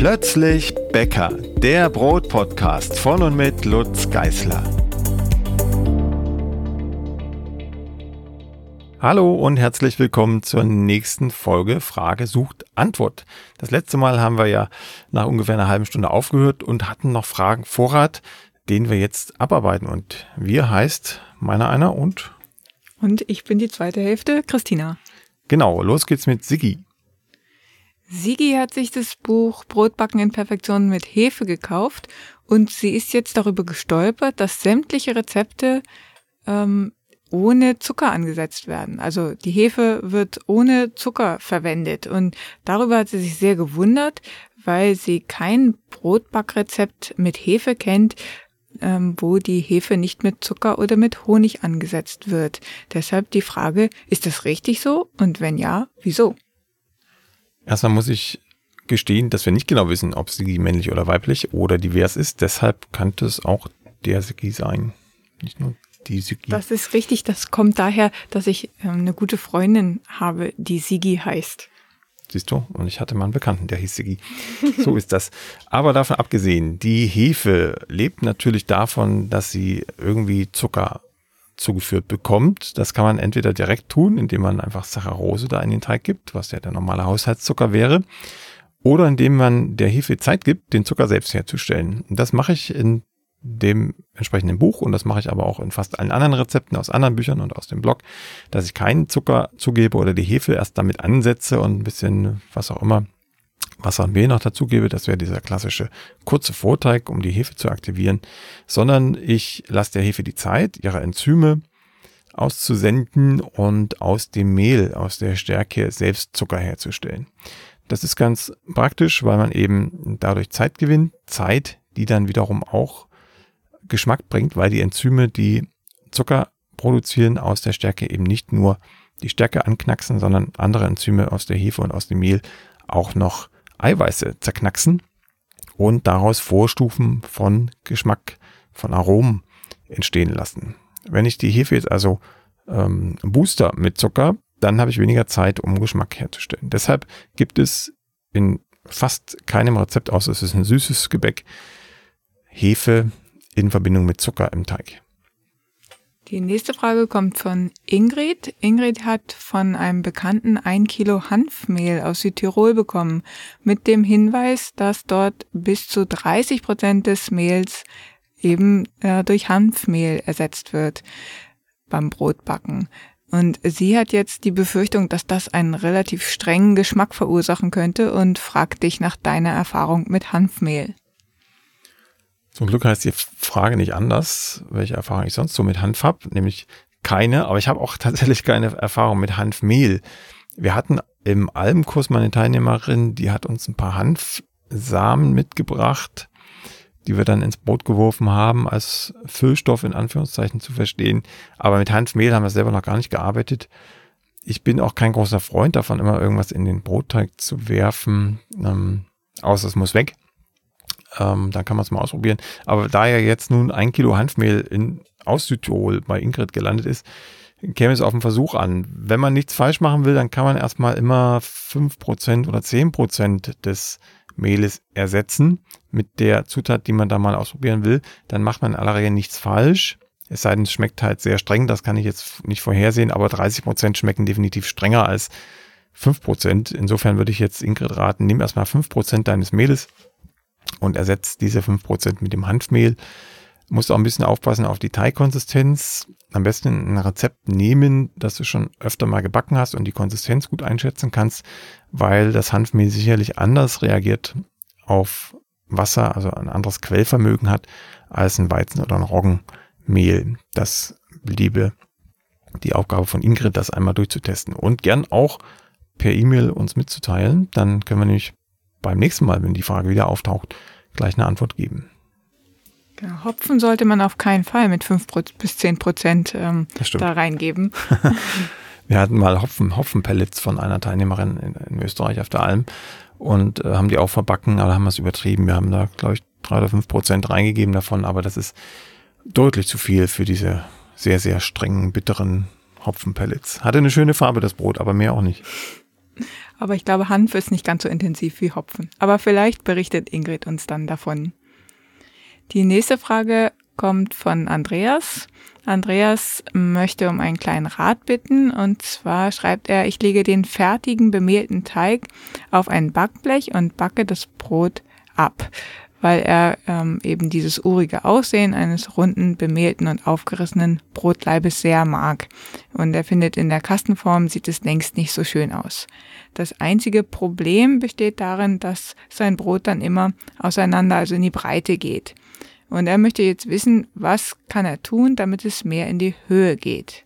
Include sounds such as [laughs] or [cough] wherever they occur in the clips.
Plötzlich Bäcker, der Brotpodcast von und mit Lutz Geißler. Hallo und herzlich willkommen zur nächsten Folge Frage sucht Antwort. Das letzte Mal haben wir ja nach ungefähr einer halben Stunde aufgehört und hatten noch Fragen Vorrat, den wir jetzt abarbeiten. Und wir heißt meiner einer und und ich bin die zweite Hälfte, Christina. Genau, los geht's mit Siggi. Sigi hat sich das Buch Brotbacken in Perfektion mit Hefe gekauft und sie ist jetzt darüber gestolpert, dass sämtliche Rezepte ähm, ohne Zucker angesetzt werden. Also die Hefe wird ohne Zucker verwendet und darüber hat sie sich sehr gewundert, weil sie kein Brotbackrezept mit Hefe kennt, ähm, wo die Hefe nicht mit Zucker oder mit Honig angesetzt wird. Deshalb die Frage, ist das richtig so? Und wenn ja, wieso? Erstmal muss ich gestehen, dass wir nicht genau wissen, ob sie männlich oder weiblich oder divers ist. Deshalb könnte es auch der Sigi sein. Nicht nur die Sigi. Das ist richtig. Das kommt daher, dass ich ähm, eine gute Freundin habe, die Sigi heißt. Siehst du? Und ich hatte mal einen Bekannten, der hieß Sigi. So ist das. Aber davon abgesehen, die Hefe lebt natürlich davon, dass sie irgendwie Zucker zugeführt bekommt. Das kann man entweder direkt tun, indem man einfach Saccharose da in den Teig gibt, was ja der normale Haushaltszucker wäre, oder indem man der Hefe Zeit gibt, den Zucker selbst herzustellen. Das mache ich in dem entsprechenden Buch und das mache ich aber auch in fast allen anderen Rezepten aus anderen Büchern und aus dem Blog, dass ich keinen Zucker zugebe oder die Hefe erst damit ansetze und ein bisschen was auch immer Wasser und Mehl noch dazugebe, das wäre dieser klassische kurze Vorteig, um die Hefe zu aktivieren, sondern ich lasse der Hefe die Zeit, ihre Enzyme auszusenden und aus dem Mehl, aus der Stärke selbst Zucker herzustellen. Das ist ganz praktisch, weil man eben dadurch Zeit gewinnt, Zeit, die dann wiederum auch Geschmack bringt, weil die Enzyme, die Zucker produzieren aus der Stärke eben nicht nur die Stärke anknacksen, sondern andere Enzyme aus der Hefe und aus dem Mehl auch noch Eiweiße zerknacksen und daraus Vorstufen von Geschmack, von Aromen entstehen lassen. Wenn ich die Hefe jetzt also ähm, booster mit Zucker, dann habe ich weniger Zeit, um Geschmack herzustellen. Deshalb gibt es in fast keinem Rezept, außer es ist ein süßes Gebäck, Hefe in Verbindung mit Zucker im Teig. Die nächste Frage kommt von Ingrid. Ingrid hat von einem Bekannten ein Kilo Hanfmehl aus Südtirol bekommen, mit dem Hinweis, dass dort bis zu 30 Prozent des Mehls eben äh, durch Hanfmehl ersetzt wird beim Brotbacken. Und sie hat jetzt die Befürchtung, dass das einen relativ strengen Geschmack verursachen könnte und fragt dich nach deiner Erfahrung mit Hanfmehl. Zum Glück heißt die Frage nicht anders, welche Erfahrung ich sonst so mit Hanf habe, nämlich keine, aber ich habe auch [laughs] tatsächlich keine Erfahrung mit Hanfmehl. Wir hatten im Albenkurs meine Teilnehmerin, die hat uns ein paar Hanfsamen mitgebracht, die wir dann ins Brot geworfen haben, als Füllstoff in Anführungszeichen zu verstehen. Aber mit Hanfmehl haben wir selber noch gar nicht gearbeitet. Ich bin auch kein großer Freund davon, immer irgendwas in den Brotteig zu werfen, ähm, außer es muss weg. Ähm, dann kann man es mal ausprobieren. Aber da ja jetzt nun ein Kilo Hanfmehl in, aus Südtirol bei Ingrid gelandet ist, käme es auf den Versuch an. Wenn man nichts falsch machen will, dann kann man erstmal immer fünf Prozent oder zehn Prozent des Mehles ersetzen mit der Zutat, die man da mal ausprobieren will. Dann macht man in aller Regel nichts falsch. Es sei denn, es schmeckt halt sehr streng, das kann ich jetzt nicht vorhersehen, aber 30 Prozent schmecken definitiv strenger als 5%. Insofern würde ich jetzt Ingrid raten, nimm erstmal 5% deines Mehles und ersetzt diese 5% mit dem Hanfmehl. Musst auch ein bisschen aufpassen auf die Teigkonsistenz. Am besten ein Rezept nehmen, das du schon öfter mal gebacken hast und die Konsistenz gut einschätzen kannst, weil das Hanfmehl sicherlich anders reagiert auf Wasser, also ein anderes Quellvermögen hat, als ein Weizen- oder ein Roggenmehl. Das bliebe die Aufgabe von Ingrid, das einmal durchzutesten und gern auch per E-Mail uns mitzuteilen. Dann können wir nämlich beim nächsten Mal, wenn die Frage wieder auftaucht, gleich eine Antwort geben. Genau. Hopfen sollte man auf keinen Fall mit 5 bis 10 Prozent ähm, da reingeben. [laughs] [laughs] Wir hatten mal Hopfen, Hopfenpellets von einer Teilnehmerin in, in Österreich auf der Alm und äh, haben die auch verbacken, aber haben es übertrieben. Wir haben da, glaube ich, 3 oder 5 Prozent reingegeben davon, aber das ist deutlich zu viel für diese sehr, sehr strengen, bitteren Hopfenpellets. Hatte eine schöne Farbe, das Brot, aber mehr auch nicht. Aber ich glaube, Hanf ist nicht ganz so intensiv wie Hopfen. Aber vielleicht berichtet Ingrid uns dann davon. Die nächste Frage kommt von Andreas. Andreas möchte um einen kleinen Rat bitten. Und zwar schreibt er, ich lege den fertigen bemehlten Teig auf ein Backblech und backe das Brot ab weil er ähm, eben dieses urige Aussehen eines runden, bemehlten und aufgerissenen Brotleibes sehr mag. Und er findet, in der Kastenform sieht es längst nicht so schön aus. Das einzige Problem besteht darin, dass sein Brot dann immer auseinander, also in die Breite geht. Und er möchte jetzt wissen, was kann er tun, damit es mehr in die Höhe geht.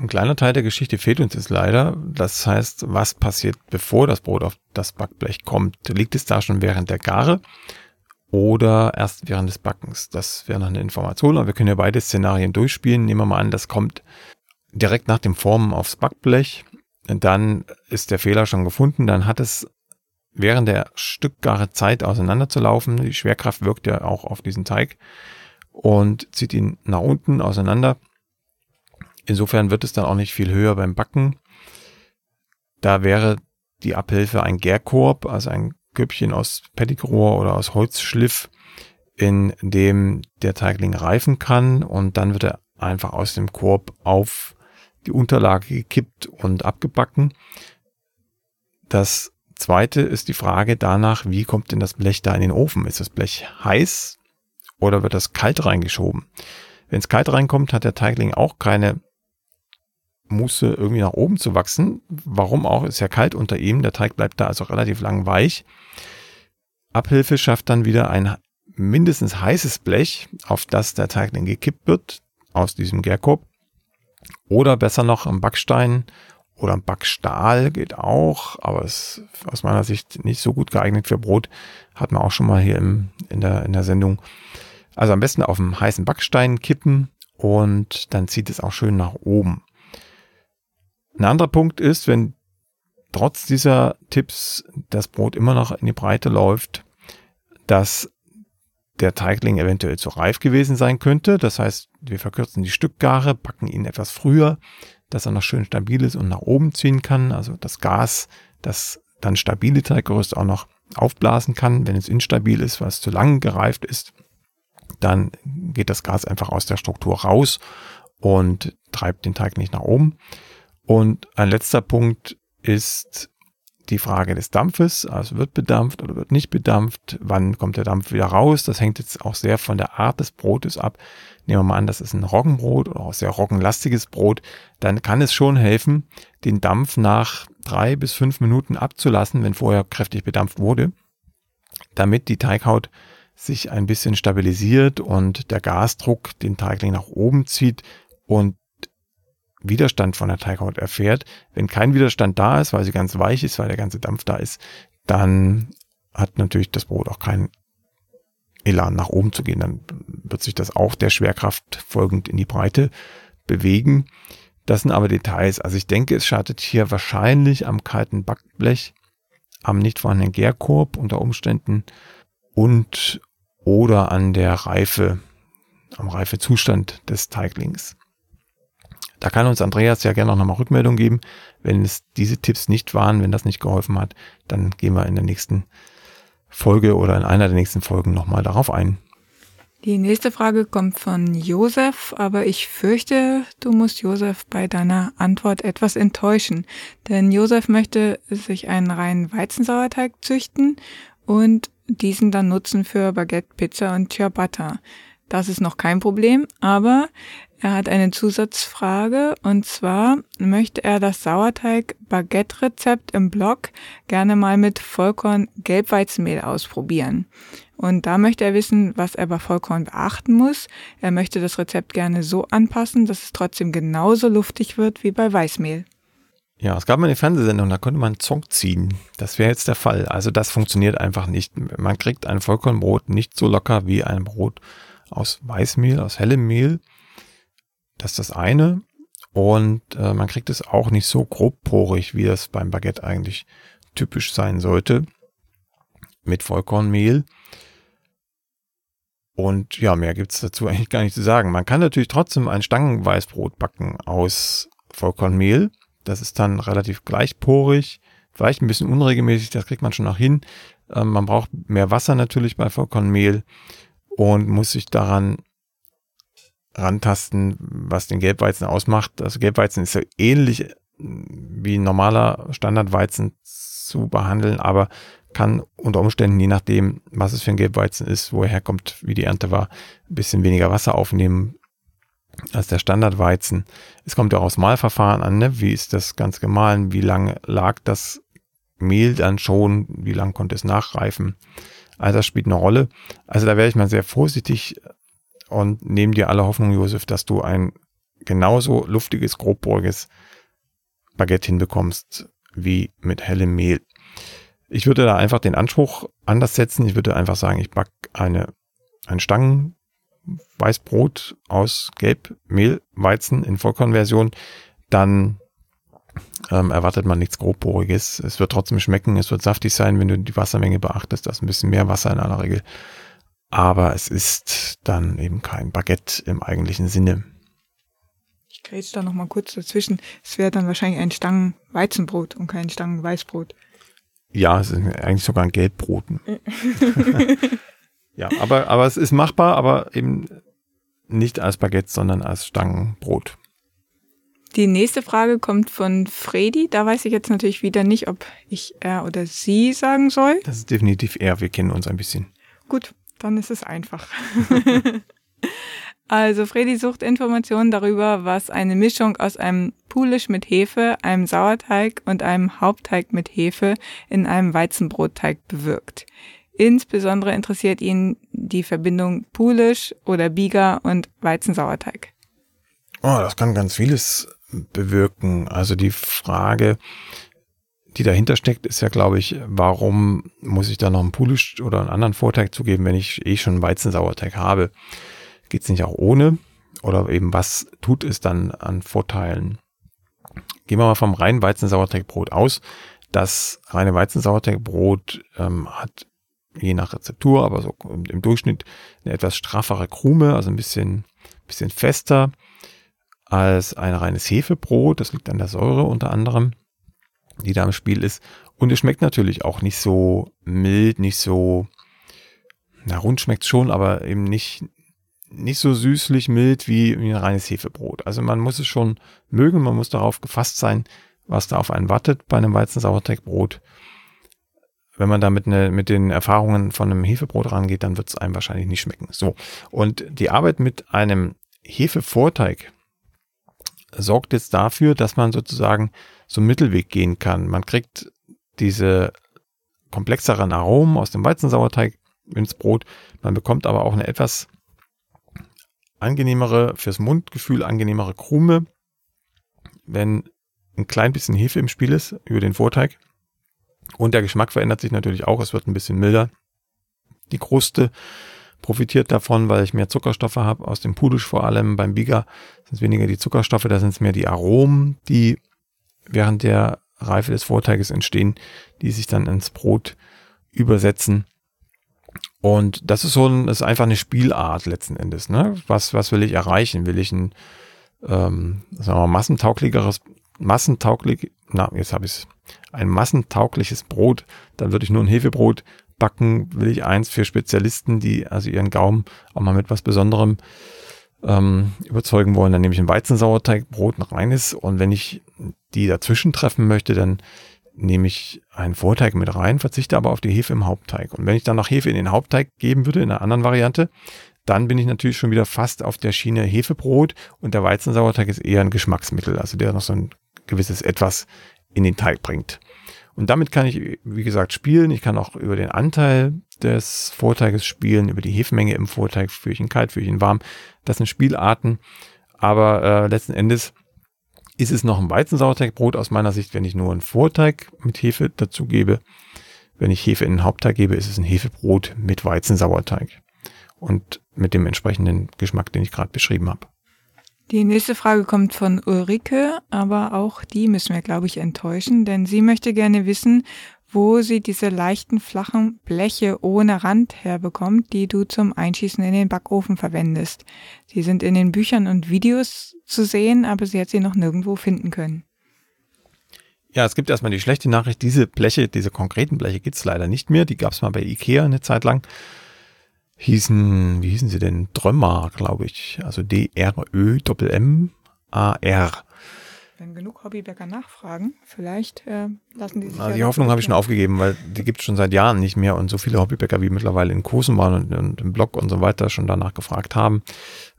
Ein kleiner Teil der Geschichte fehlt uns jetzt leider. Das heißt, was passiert, bevor das Brot auf das Backblech kommt? Liegt es da schon während der Gare oder erst während des Backens? Das wäre noch eine Information, aber wir können ja beide Szenarien durchspielen. Nehmen wir mal an, das kommt direkt nach dem Formen aufs Backblech. Dann ist der Fehler schon gefunden. Dann hat es während der Stückgare Zeit auseinanderzulaufen. Die Schwerkraft wirkt ja auch auf diesen Teig und zieht ihn nach unten auseinander. Insofern wird es dann auch nicht viel höher beim Backen. Da wäre die Abhilfe ein Gärkorb, also ein Köpfchen aus Pettigrohr oder aus Holzschliff, in dem der Teigling reifen kann und dann wird er einfach aus dem Korb auf die Unterlage gekippt und abgebacken. Das zweite ist die Frage danach, wie kommt denn das Blech da in den Ofen? Ist das Blech heiß oder wird das kalt reingeschoben? Wenn es kalt reinkommt, hat der Teigling auch keine Muße irgendwie nach oben zu wachsen. Warum auch? Ist ja kalt unter ihm. Der Teig bleibt da also relativ lang weich. Abhilfe schafft dann wieder ein mindestens heißes Blech, auf das der Teig dann gekippt wird aus diesem Gärkorb. Oder besser noch am Backstein oder am Backstahl geht auch, aber ist aus meiner Sicht nicht so gut geeignet für Brot. Hat man auch schon mal hier im, in, der, in der Sendung. Also am besten auf dem heißen Backstein kippen und dann zieht es auch schön nach oben. Ein anderer Punkt ist, wenn trotz dieser Tipps das Brot immer noch in die Breite läuft, dass der Teigling eventuell zu reif gewesen sein könnte. Das heißt, wir verkürzen die Stückgare, packen ihn etwas früher, dass er noch schön stabil ist und nach oben ziehen kann. Also das Gas, das dann stabile Teiggerüst auch noch aufblasen kann. Wenn es instabil ist, weil es zu lang gereift ist, dann geht das Gas einfach aus der Struktur raus und treibt den Teig nicht nach oben. Und ein letzter Punkt ist die Frage des Dampfes, also wird bedampft oder wird nicht bedampft, wann kommt der Dampf wieder raus, das hängt jetzt auch sehr von der Art des Brotes ab. Nehmen wir mal an, das ist ein Roggenbrot oder auch sehr roggenlastiges Brot, dann kann es schon helfen, den Dampf nach drei bis fünf Minuten abzulassen, wenn vorher kräftig bedampft wurde, damit die Teighaut sich ein bisschen stabilisiert und der Gasdruck den Teigling nach oben zieht und Widerstand von der Teighaut erfährt. Wenn kein Widerstand da ist, weil sie ganz weich ist, weil der ganze Dampf da ist, dann hat natürlich das Brot auch keinen Elan nach oben zu gehen. Dann wird sich das auch der Schwerkraft folgend in die Breite bewegen. Das sind aber Details. Also ich denke, es schadet hier wahrscheinlich am kalten Backblech, am nicht vorhandenen Gärkorb unter Umständen und oder an der Reife, am Reifezustand des Teiglings. Da kann uns Andreas ja gerne noch mal Rückmeldung geben. Wenn es diese Tipps nicht waren, wenn das nicht geholfen hat, dann gehen wir in der nächsten Folge oder in einer der nächsten Folgen nochmal darauf ein. Die nächste Frage kommt von Josef, aber ich fürchte, du musst Josef bei deiner Antwort etwas enttäuschen. Denn Josef möchte sich einen reinen Weizensauerteig züchten und diesen dann nutzen für Baguette, Pizza und Ciabatta. Das ist noch kein Problem, aber er hat eine Zusatzfrage und zwar möchte er das Sauerteig-Baguette-Rezept im Blog gerne mal mit Vollkorn-Gelbweizenmehl ausprobieren. Und da möchte er wissen, was er bei Vollkorn beachten muss. Er möchte das Rezept gerne so anpassen, dass es trotzdem genauso luftig wird wie bei Weißmehl. Ja, es gab mal eine Fernsehsendung, da konnte man Zong ziehen. Das wäre jetzt der Fall. Also das funktioniert einfach nicht. Man kriegt ein Vollkornbrot nicht so locker wie ein Brot aus Weißmehl, aus hellem Mehl. Das ist das eine. Und äh, man kriegt es auch nicht so grobporig, wie das beim Baguette eigentlich typisch sein sollte. Mit Vollkornmehl. Und ja, mehr gibt es dazu [laughs] eigentlich gar nicht zu sagen. Man kann natürlich trotzdem ein Stangenweißbrot backen aus Vollkornmehl. Das ist dann relativ gleichporig, Vielleicht ein bisschen unregelmäßig, das kriegt man schon noch hin. Ähm, man braucht mehr Wasser natürlich bei Vollkornmehl und muss sich daran rantasten, was den Gelbweizen ausmacht. Also Gelbweizen ist ja ähnlich wie normaler Standardweizen zu behandeln, aber kann unter Umständen, je nachdem, was es für ein Gelbweizen ist, wo er herkommt, wie die Ernte war, ein bisschen weniger Wasser aufnehmen als der Standardweizen. Es kommt ja auch aus Mahlverfahren an, ne? wie ist das ganz gemahlen, wie lange lag das Mehl dann schon, wie lange konnte es nachreifen. Also das spielt eine Rolle. Also da wäre ich mal sehr vorsichtig und nehme dir alle Hoffnung, Josef, dass du ein genauso luftiges, grobboriges Baguette hinbekommst wie mit hellem Mehl. Ich würde da einfach den Anspruch anders setzen. Ich würde einfach sagen, ich back eine, ein Stangenweißbrot aus Gelbmehlweizen in Vollkornversion. Dann ähm, erwartet man nichts Grobboriges. Es wird trotzdem schmecken, es wird saftig sein, wenn du die Wassermenge beachtest. Das ist ein bisschen mehr Wasser in aller Regel. Aber es ist dann eben kein Baguette im eigentlichen Sinne. Ich grätsch da nochmal kurz dazwischen. Es wäre dann wahrscheinlich ein Stangenweizenbrot und kein Stangenweißbrot. Ja, es ist eigentlich sogar ein Gelbbrot. [laughs] ja, aber, aber es ist machbar, aber eben nicht als Baguette, sondern als Stangenbrot. Die nächste Frage kommt von Fredi. Da weiß ich jetzt natürlich wieder nicht, ob ich er oder sie sagen soll. Das ist definitiv er. Wir kennen uns ein bisschen. Gut, dann ist es einfach. [laughs] Also Freddy sucht Informationen darüber, was eine Mischung aus einem Pulisch mit Hefe, einem Sauerteig und einem Hauptteig mit Hefe in einem Weizenbrotteig bewirkt. Insbesondere interessiert ihn die Verbindung Pulisch oder Biga und Weizensauerteig. Oh, das kann ganz vieles bewirken. Also die Frage, die dahinter steckt, ist ja, glaube ich, warum muss ich da noch einen Pulisch oder einen anderen Vorteig zugeben, wenn ich eh schon einen Weizensauerteig habe? Geht es nicht auch ohne? Oder eben was tut es dann an Vorteilen? Gehen wir mal vom reinen Weizensauerteigbrot aus. Das reine Weizensauerteigbrot ähm, hat je nach Rezeptur, aber so im Durchschnitt eine etwas straffere Krume, also ein bisschen, bisschen fester als ein reines Hefebrot. Das liegt an der Säure unter anderem, die da im Spiel ist. Und es schmeckt natürlich auch nicht so mild, nicht so, na, rund schmeckt schon, aber eben nicht, nicht so süßlich mild wie, ein reines Hefebrot. Also man muss es schon mögen, man muss darauf gefasst sein, was da auf einen wartet bei einem Weizensauerteigbrot. Wenn man da mit, ne, mit den Erfahrungen von einem Hefebrot rangeht, dann wird es einem wahrscheinlich nicht schmecken. So. Und die Arbeit mit einem Hefevorteig sorgt jetzt dafür, dass man sozusagen so einen Mittelweg gehen kann. Man kriegt diese komplexeren Aromen aus dem Weizensauerteig ins Brot. Man bekommt aber auch eine etwas angenehmere, fürs Mundgefühl angenehmere Krume, wenn ein klein bisschen Hefe im Spiel ist über den Vorteig. Und der Geschmack verändert sich natürlich auch. Es wird ein bisschen milder. Die Kruste profitiert davon, weil ich mehr Zuckerstoffe habe, aus dem Pudisch vor allem. Beim Biga sind es weniger die Zuckerstoffe, da sind es mehr die Aromen, die während der Reife des Vorteiges entstehen, die sich dann ins Brot übersetzen. Und das ist so ein, ist einfach eine Spielart letzten Endes. Ne? Was, was will ich erreichen? Will ich ein ähm, sagen wir mal, massentauglicheres, massentauglich, na, jetzt habe ich es, ein massentaugliches Brot, dann würde ich nur ein Hefebrot backen, will ich eins für Spezialisten, die also ihren Gaumen auch mal mit was Besonderem ähm, überzeugen wollen, dann nehme ich ein Weizensauerteigbrot, ein reines und wenn ich die dazwischen treffen möchte, dann nehme ich einen Vorteig mit rein, verzichte aber auf die Hefe im Hauptteig. Und wenn ich dann noch Hefe in den Hauptteig geben würde, in einer anderen Variante, dann bin ich natürlich schon wieder fast auf der Schiene Hefebrot und der Weizensauerteig ist eher ein Geschmacksmittel, also der noch so ein gewisses Etwas in den Teig bringt. Und damit kann ich, wie gesagt, spielen. Ich kann auch über den Anteil des Vorteiges spielen, über die Hefemenge im Vorteig, für ihn kalt, für ihn warm. Das sind Spielarten. Aber äh, letzten Endes ist es noch ein Weizensauerteigbrot aus meiner Sicht, wenn ich nur einen Vorteig mit Hefe dazu gebe. Wenn ich Hefe in den Hauptteig gebe, ist es ein Hefebrot mit Weizensauerteig und mit dem entsprechenden Geschmack, den ich gerade beschrieben habe. Die nächste Frage kommt von Ulrike, aber auch die müssen wir, glaube ich, enttäuschen, denn sie möchte gerne wissen, wo sie diese leichten, flachen Bleche ohne Rand herbekommt, die du zum Einschießen in den Backofen verwendest. Sie sind in den Büchern und Videos zu sehen, aber sie hat sie noch nirgendwo finden können. Ja, es gibt erstmal die schlechte Nachricht. Diese Bleche, diese konkreten Bleche gibt's leider nicht mehr. Die gab's mal bei Ikea eine Zeit lang. Hießen, wie hießen sie denn? Drömer, glaube ich. Also D-R-Ö-M-M-A-R. Wenn genug Hobbybäcker nachfragen, vielleicht äh, lassen die sich. Also die Hoffnung habe ich schon aufgegeben, weil die gibt's schon seit Jahren nicht mehr und so viele Hobbybäcker wie mittlerweile in Kursen waren und, und im Blog und so weiter schon danach gefragt haben.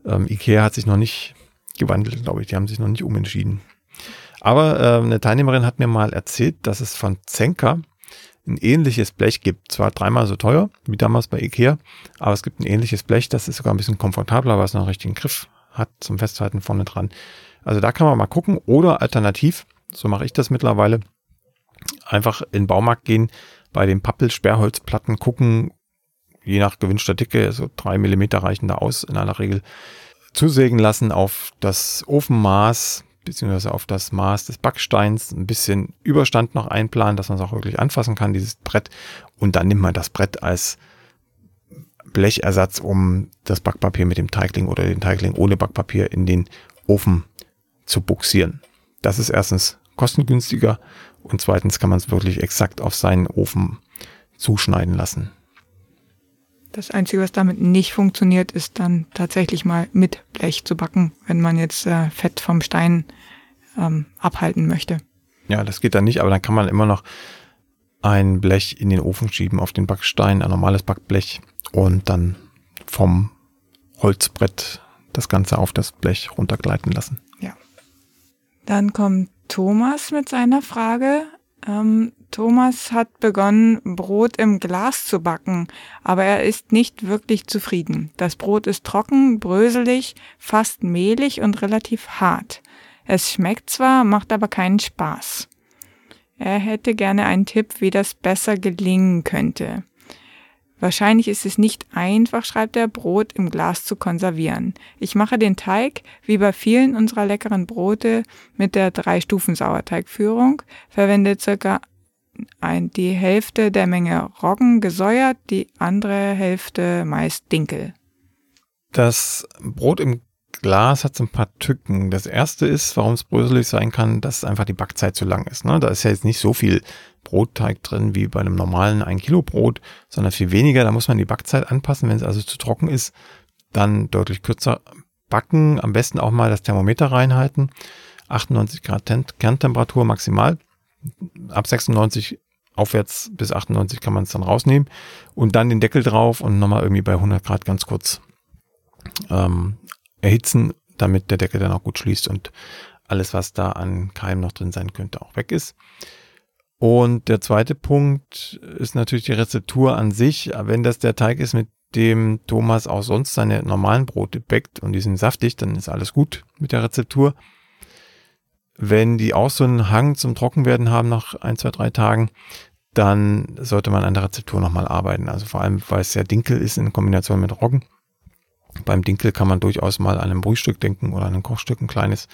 Ähm, Ikea hat sich noch nicht gewandelt, glaube ich. Die haben sich noch nicht umentschieden. Aber äh, eine Teilnehmerin hat mir mal erzählt, dass es von Zenker ein ähnliches Blech gibt. Zwar dreimal so teuer wie damals bei Ikea, aber es gibt ein ähnliches Blech, das ist sogar ein bisschen komfortabler, weil es noch einen richtigen Griff hat zum Festhalten vorne dran. Also da kann man mal gucken. Oder alternativ, so mache ich das mittlerweile, einfach in den Baumarkt gehen, bei den Pappel-Sperrholzplatten gucken, je nach gewünschter Dicke, so drei Millimeter reichen da aus in aller Regel, zusägen lassen auf das Ofenmaß, beziehungsweise auf das Maß des Backsteins ein bisschen Überstand noch einplanen, dass man es auch wirklich anfassen kann, dieses Brett. Und dann nimmt man das Brett als Blechersatz, um das Backpapier mit dem Teigling oder den Teigling ohne Backpapier in den Ofen zu buxieren. Das ist erstens kostengünstiger und zweitens kann man es wirklich exakt auf seinen Ofen zuschneiden lassen. Das Einzige, was damit nicht funktioniert, ist dann tatsächlich mal mit Blech zu backen, wenn man jetzt äh, Fett vom Stein ähm, abhalten möchte. Ja, das geht dann nicht, aber dann kann man immer noch ein Blech in den Ofen schieben auf den Backstein, ein normales Backblech und dann vom Holzbrett das Ganze auf das Blech runtergleiten lassen. Ja. Dann kommt Thomas mit seiner Frage. Ähm, Thomas hat begonnen, Brot im Glas zu backen, aber er ist nicht wirklich zufrieden. Das Brot ist trocken, bröselig, fast mehlig und relativ hart. Es schmeckt zwar, macht aber keinen Spaß. Er hätte gerne einen Tipp, wie das besser gelingen könnte. Wahrscheinlich ist es nicht einfach, schreibt er, Brot im Glas zu konservieren. Ich mache den Teig, wie bei vielen unserer leckeren Brote, mit der Drei-Stufen-Sauerteigführung, verwende circa ein, die Hälfte der Menge Roggen gesäuert, die andere Hälfte meist Dinkel. Das Brot im Glas hat so ein paar Tücken. Das erste ist, warum es bröselig sein kann, dass einfach die Backzeit zu lang ist. Ne? Da ist ja jetzt nicht so viel Brotteig drin wie bei einem normalen 1 Kilo Brot, sondern viel weniger. Da muss man die Backzeit anpassen. Wenn es also zu trocken ist, dann deutlich kürzer backen. Am besten auch mal das Thermometer reinhalten. 98 Grad Kerntemperatur maximal ab 96 aufwärts bis 98 kann man es dann rausnehmen und dann den Deckel drauf und nochmal irgendwie bei 100 Grad ganz kurz ähm, erhitzen, damit der Deckel dann auch gut schließt und alles, was da an Keim noch drin sein könnte, auch weg ist. Und der zweite Punkt ist natürlich die Rezeptur an sich. Wenn das der Teig ist, mit dem Thomas auch sonst seine normalen Brote backt und die sind saftig, dann ist alles gut mit der Rezeptur. Wenn die auch so einen Hang zum Trockenwerden haben nach ein, zwei, drei Tagen, dann sollte man an der Rezeptur nochmal arbeiten. Also vor allem, weil es sehr Dinkel ist in Kombination mit Roggen. Beim Dinkel kann man durchaus mal an einem Brühstück denken oder an ein Kochstück, ein kleines.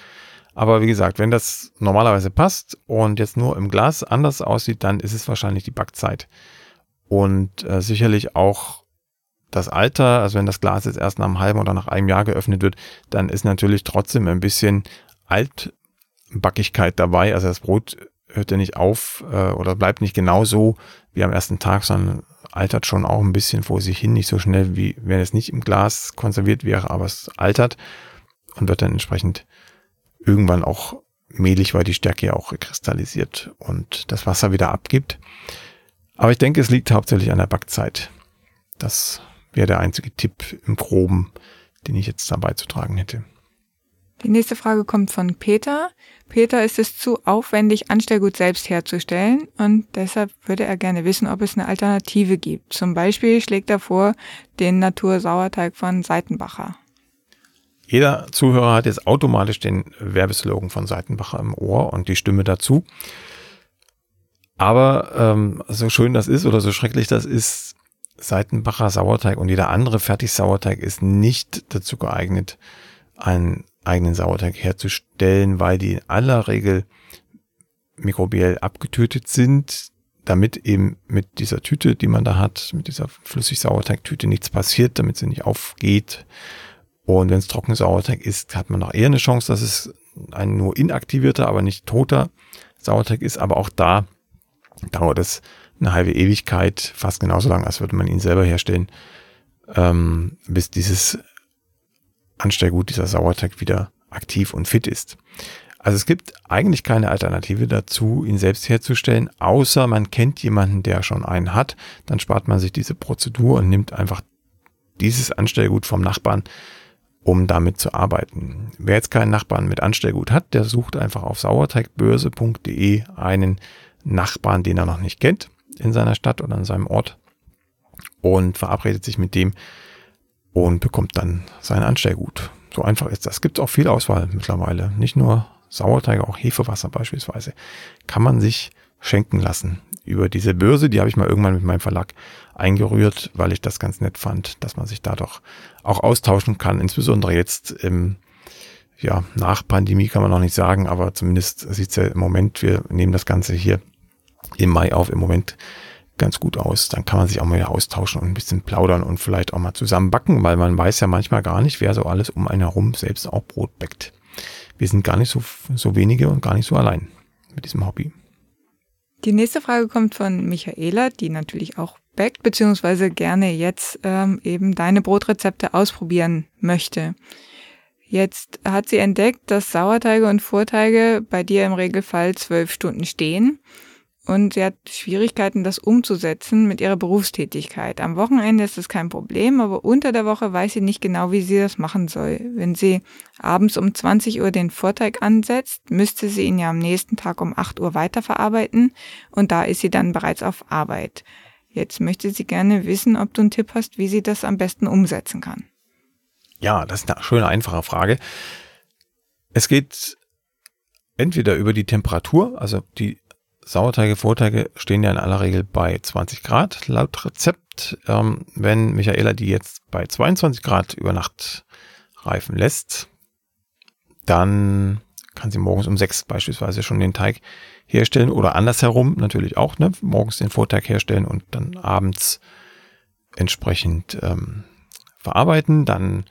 Aber wie gesagt, wenn das normalerweise passt und jetzt nur im Glas anders aussieht, dann ist es wahrscheinlich die Backzeit. Und äh, sicherlich auch das Alter, also wenn das Glas jetzt erst nach einem halben oder nach einem Jahr geöffnet wird, dann ist natürlich trotzdem ein bisschen alt Backigkeit dabei. Also das Brot hört ja nicht auf äh, oder bleibt nicht genau so wie am ersten Tag, sondern altert schon auch ein bisschen vor sich hin, nicht so schnell wie wenn es nicht im Glas konserviert wäre, aber es altert und wird dann entsprechend irgendwann auch mehlig, weil die Stärke ja auch kristallisiert und das Wasser wieder abgibt. Aber ich denke, es liegt hauptsächlich an der Backzeit. Das wäre der einzige Tipp im Groben, den ich jetzt dabei zu tragen hätte. Die nächste Frage kommt von Peter. Peter ist es zu aufwendig, Anstellgut selbst herzustellen und deshalb würde er gerne wissen, ob es eine Alternative gibt. Zum Beispiel schlägt er vor den Natursauerteig von Seitenbacher. Jeder Zuhörer hat jetzt automatisch den Werbeslogan von Seitenbacher im Ohr und die Stimme dazu. Aber ähm, so schön das ist oder so schrecklich das ist, Seitenbacher Sauerteig und jeder andere Fertigsauerteig ist nicht dazu geeignet, ein eigenen Sauerteig herzustellen, weil die in aller Regel mikrobiell abgetötet sind, damit eben mit dieser Tüte, die man da hat, mit dieser Flüssig-Sauerteigtüte nichts passiert, damit sie nicht aufgeht. Und wenn es Trockensauerteig ist, hat man noch eher eine Chance, dass es ein nur inaktivierter, aber nicht toter Sauerteig ist, aber auch da dauert es eine halbe Ewigkeit, fast genauso lang, als würde man ihn selber herstellen, ähm, bis dieses Anstellgut, dieser Sauerteig wieder aktiv und fit ist. Also es gibt eigentlich keine Alternative dazu, ihn selbst herzustellen, außer man kennt jemanden, der schon einen hat. Dann spart man sich diese Prozedur und nimmt einfach dieses Anstellgut vom Nachbarn, um damit zu arbeiten. Wer jetzt keinen Nachbarn mit Anstellgut hat, der sucht einfach auf sauerteigbörse.de einen Nachbarn, den er noch nicht kennt in seiner Stadt oder in seinem Ort und verabredet sich mit dem und bekommt dann sein Anstellgut. So einfach ist das. Es gibt auch viel Auswahl mittlerweile. Nicht nur Sauerteig, auch Hefewasser beispielsweise. Kann man sich schenken lassen. Über diese Börse, die habe ich mal irgendwann mit meinem Verlag eingerührt, weil ich das ganz nett fand, dass man sich da doch auch austauschen kann. Insbesondere jetzt im, ja, nach Pandemie kann man noch nicht sagen, aber zumindest sieht es ja im Moment, wir nehmen das Ganze hier im Mai auf, im Moment ganz gut aus. Dann kann man sich auch mal austauschen und ein bisschen plaudern und vielleicht auch mal zusammen backen, weil man weiß ja manchmal gar nicht, wer so alles um einen herum selbst auch Brot bäckt. Wir sind gar nicht so, so wenige und gar nicht so allein mit diesem Hobby. Die nächste Frage kommt von Michaela, die natürlich auch backt, beziehungsweise gerne jetzt ähm, eben deine Brotrezepte ausprobieren möchte. Jetzt hat sie entdeckt, dass Sauerteige und Vorteige bei dir im Regelfall zwölf Stunden stehen und sie hat Schwierigkeiten, das umzusetzen mit ihrer Berufstätigkeit. Am Wochenende ist das kein Problem, aber unter der Woche weiß sie nicht genau, wie sie das machen soll. Wenn sie abends um 20 Uhr den Vorteig ansetzt, müsste sie ihn ja am nächsten Tag um 8 Uhr weiterverarbeiten und da ist sie dann bereits auf Arbeit. Jetzt möchte sie gerne wissen, ob du einen Tipp hast, wie sie das am besten umsetzen kann. Ja, das ist eine schöne, einfache Frage. Es geht entweder über die Temperatur, also die Sauerteige, Vorteige stehen ja in aller Regel bei 20 Grad laut Rezept. Ähm, wenn Michaela die jetzt bei 22 Grad über Nacht reifen lässt, dann kann sie morgens um 6 beispielsweise schon den Teig herstellen oder andersherum natürlich auch, ne? morgens den Vorteig herstellen und dann abends entsprechend ähm, verarbeiten. Dann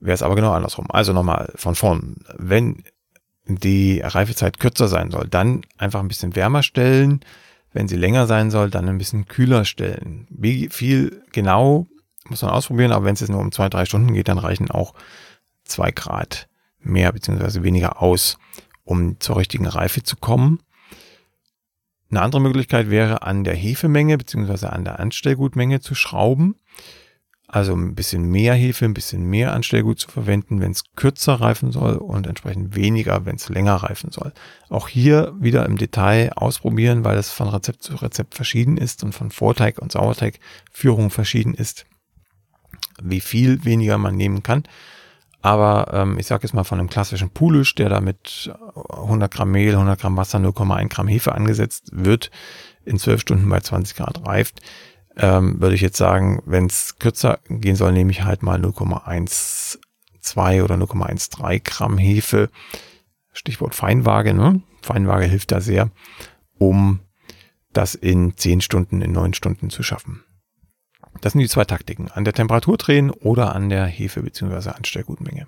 wäre es aber genau andersrum. Also nochmal von vorn. Wenn die Reifezeit kürzer sein soll, dann einfach ein bisschen wärmer stellen. Wenn sie länger sein soll, dann ein bisschen kühler stellen. Wie viel genau muss man ausprobieren, aber wenn es jetzt nur um zwei, drei Stunden geht, dann reichen auch zwei Grad mehr bzw. weniger aus, um zur richtigen Reife zu kommen. Eine andere Möglichkeit wäre, an der Hefemenge bzw. an der Anstellgutmenge zu schrauben. Also ein bisschen mehr Hefe, ein bisschen mehr Anstellgut zu verwenden, wenn es kürzer reifen soll und entsprechend weniger, wenn es länger reifen soll. Auch hier wieder im Detail ausprobieren, weil es von Rezept zu Rezept verschieden ist und von Vorteig und Sauerteigführung verschieden ist, wie viel weniger man nehmen kann. Aber ähm, ich sage jetzt mal von einem klassischen Pulisch, der da mit 100 Gramm Mehl, 100 Gramm Wasser, 0,1 Gramm Hefe angesetzt wird, in 12 Stunden bei 20 Grad reift, ähm, würde ich jetzt sagen, wenn es kürzer gehen soll, nehme ich halt mal 0,12 oder 0,13 Gramm Hefe. Stichwort Feinwaage, ne? Feinwaage hilft da sehr, um das in 10 Stunden, in 9 Stunden zu schaffen. Das sind die zwei Taktiken. An der Temperatur drehen oder an der Hefe bzw. Anstellgutmenge.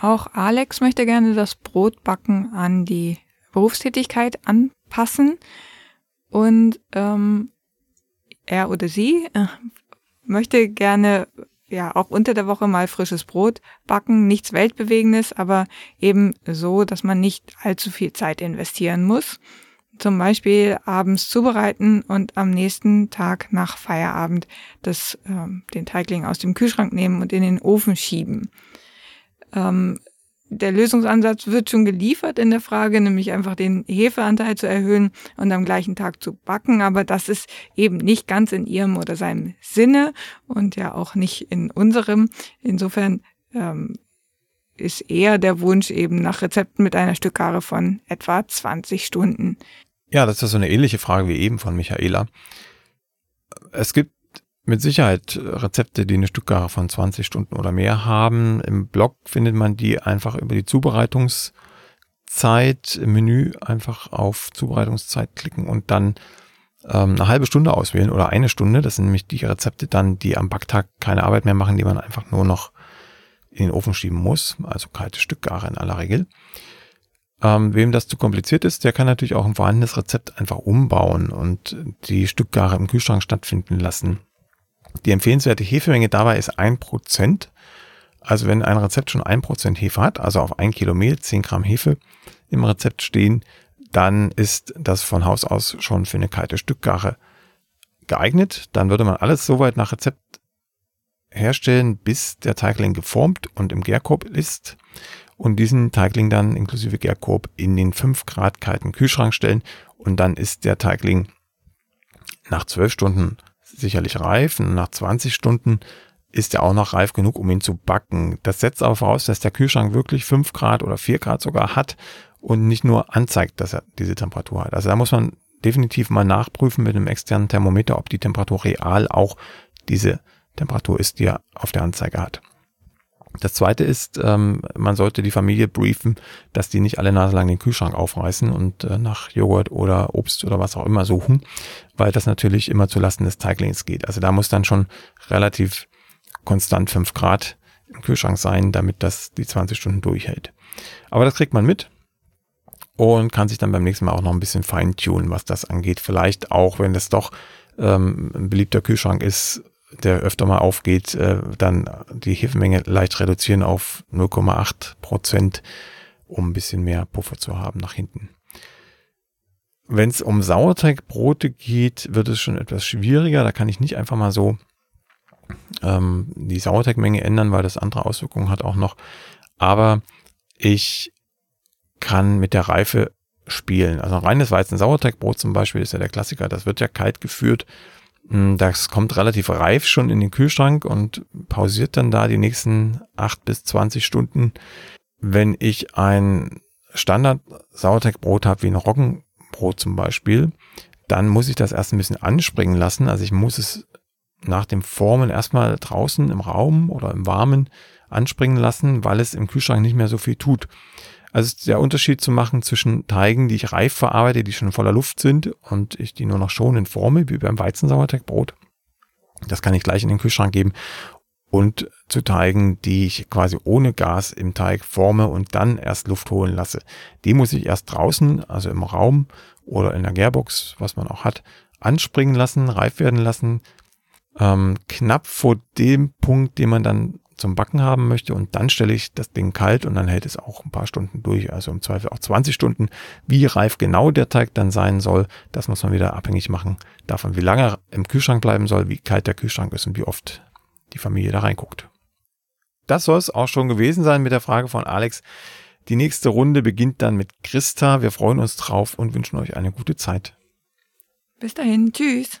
Auch Alex möchte gerne das Brotbacken an die Berufstätigkeit anpassen. Und ähm, er oder sie äh, möchte gerne ja auch unter der Woche mal frisches Brot backen, nichts weltbewegendes, aber eben so, dass man nicht allzu viel Zeit investieren muss. Zum Beispiel abends zubereiten und am nächsten Tag nach Feierabend das, äh, den Teigling aus dem Kühlschrank nehmen und in den Ofen schieben. Ähm, der Lösungsansatz wird schon geliefert in der Frage, nämlich einfach den Hefeanteil zu erhöhen und am gleichen Tag zu backen. Aber das ist eben nicht ganz in ihrem oder seinem Sinne und ja auch nicht in unserem. Insofern ähm, ist eher der Wunsch eben nach Rezepten mit einer Stückgare von etwa 20 Stunden. Ja, das ist so eine ähnliche Frage wie eben von Michaela. Es gibt mit Sicherheit Rezepte, die eine Stückgare von 20 Stunden oder mehr haben. Im Blog findet man die einfach über die Zubereitungszeit im Menü einfach auf Zubereitungszeit klicken und dann ähm, eine halbe Stunde auswählen oder eine Stunde. Das sind nämlich die Rezepte dann, die am Backtag keine Arbeit mehr machen, die man einfach nur noch in den Ofen schieben muss. Also kalte Stückgare in aller Regel. Ähm, wem das zu kompliziert ist, der kann natürlich auch ein vorhandenes Rezept einfach umbauen und die Stückgare im Kühlschrank stattfinden lassen. Die empfehlenswerte Hefemenge dabei ist ein Prozent. Also wenn ein Rezept schon ein Prozent Hefe hat, also auf ein Kilo Mehl 10 Gramm Hefe im Rezept stehen, dann ist das von Haus aus schon für eine kalte Stückgare geeignet. Dann würde man alles so weit nach Rezept herstellen, bis der Teigling geformt und im Gärkorb ist und diesen Teigling dann inklusive Gärkorb in den 5 Grad kalten Kühlschrank stellen und dann ist der Teigling nach 12 Stunden sicherlich reif nach 20 Stunden ist er auch noch reif genug, um ihn zu backen. Das setzt aber voraus, dass der Kühlschrank wirklich 5 Grad oder 4 Grad sogar hat und nicht nur anzeigt, dass er diese Temperatur hat. Also da muss man definitiv mal nachprüfen mit einem externen Thermometer, ob die Temperatur real auch diese Temperatur ist, die er auf der Anzeige hat. Das zweite ist, ähm, man sollte die Familie briefen, dass die nicht alle Nase lang den Kühlschrank aufreißen und äh, nach Joghurt oder Obst oder was auch immer suchen, weil das natürlich immer zulasten des Teiglings geht. Also da muss dann schon relativ konstant fünf Grad im Kühlschrank sein, damit das die 20 Stunden durchhält. Aber das kriegt man mit und kann sich dann beim nächsten Mal auch noch ein bisschen feintunen, was das angeht. Vielleicht auch, wenn das doch ähm, ein beliebter Kühlschrank ist, der öfter mal aufgeht, äh, dann die Hefemenge leicht reduzieren auf 0,8 Prozent, um ein bisschen mehr Puffer zu haben nach hinten. Wenn es um Sauerteigbrote geht, wird es schon etwas schwieriger. Da kann ich nicht einfach mal so ähm, die Sauerteigmenge ändern, weil das andere Auswirkungen hat auch noch. Aber ich kann mit der Reife spielen. Also ein reines Weizen-Sauerteigbrot zum Beispiel ist ja der Klassiker. Das wird ja kalt geführt das kommt relativ reif schon in den Kühlschrank und pausiert dann da die nächsten acht bis zwanzig Stunden. Wenn ich ein Standard-Sauerteigbrot habe, wie ein Roggenbrot zum Beispiel, dann muss ich das erst ein bisschen anspringen lassen. Also ich muss es nach dem Formen erstmal draußen im Raum oder im Warmen anspringen lassen, weil es im Kühlschrank nicht mehr so viel tut. Also der Unterschied zu machen zwischen Teigen, die ich reif verarbeite, die schon voller Luft sind und ich die nur noch schonend forme, wie beim Weizensauerteigbrot. Das kann ich gleich in den Kühlschrank geben. Und zu Teigen, die ich quasi ohne Gas im Teig forme und dann erst Luft holen lasse. Die muss ich erst draußen, also im Raum oder in der Gärbox, was man auch hat, anspringen lassen, reif werden lassen. Ähm, knapp vor dem Punkt, den man dann zum Backen haben möchte und dann stelle ich das Ding kalt und dann hält es auch ein paar Stunden durch, also im Zweifel auch 20 Stunden. Wie reif genau der Teig dann sein soll, das muss man wieder abhängig machen davon, wie lange er im Kühlschrank bleiben soll, wie kalt der Kühlschrank ist und wie oft die Familie da reinguckt. Das soll es auch schon gewesen sein mit der Frage von Alex. Die nächste Runde beginnt dann mit Christa. Wir freuen uns drauf und wünschen euch eine gute Zeit. Bis dahin, tschüss.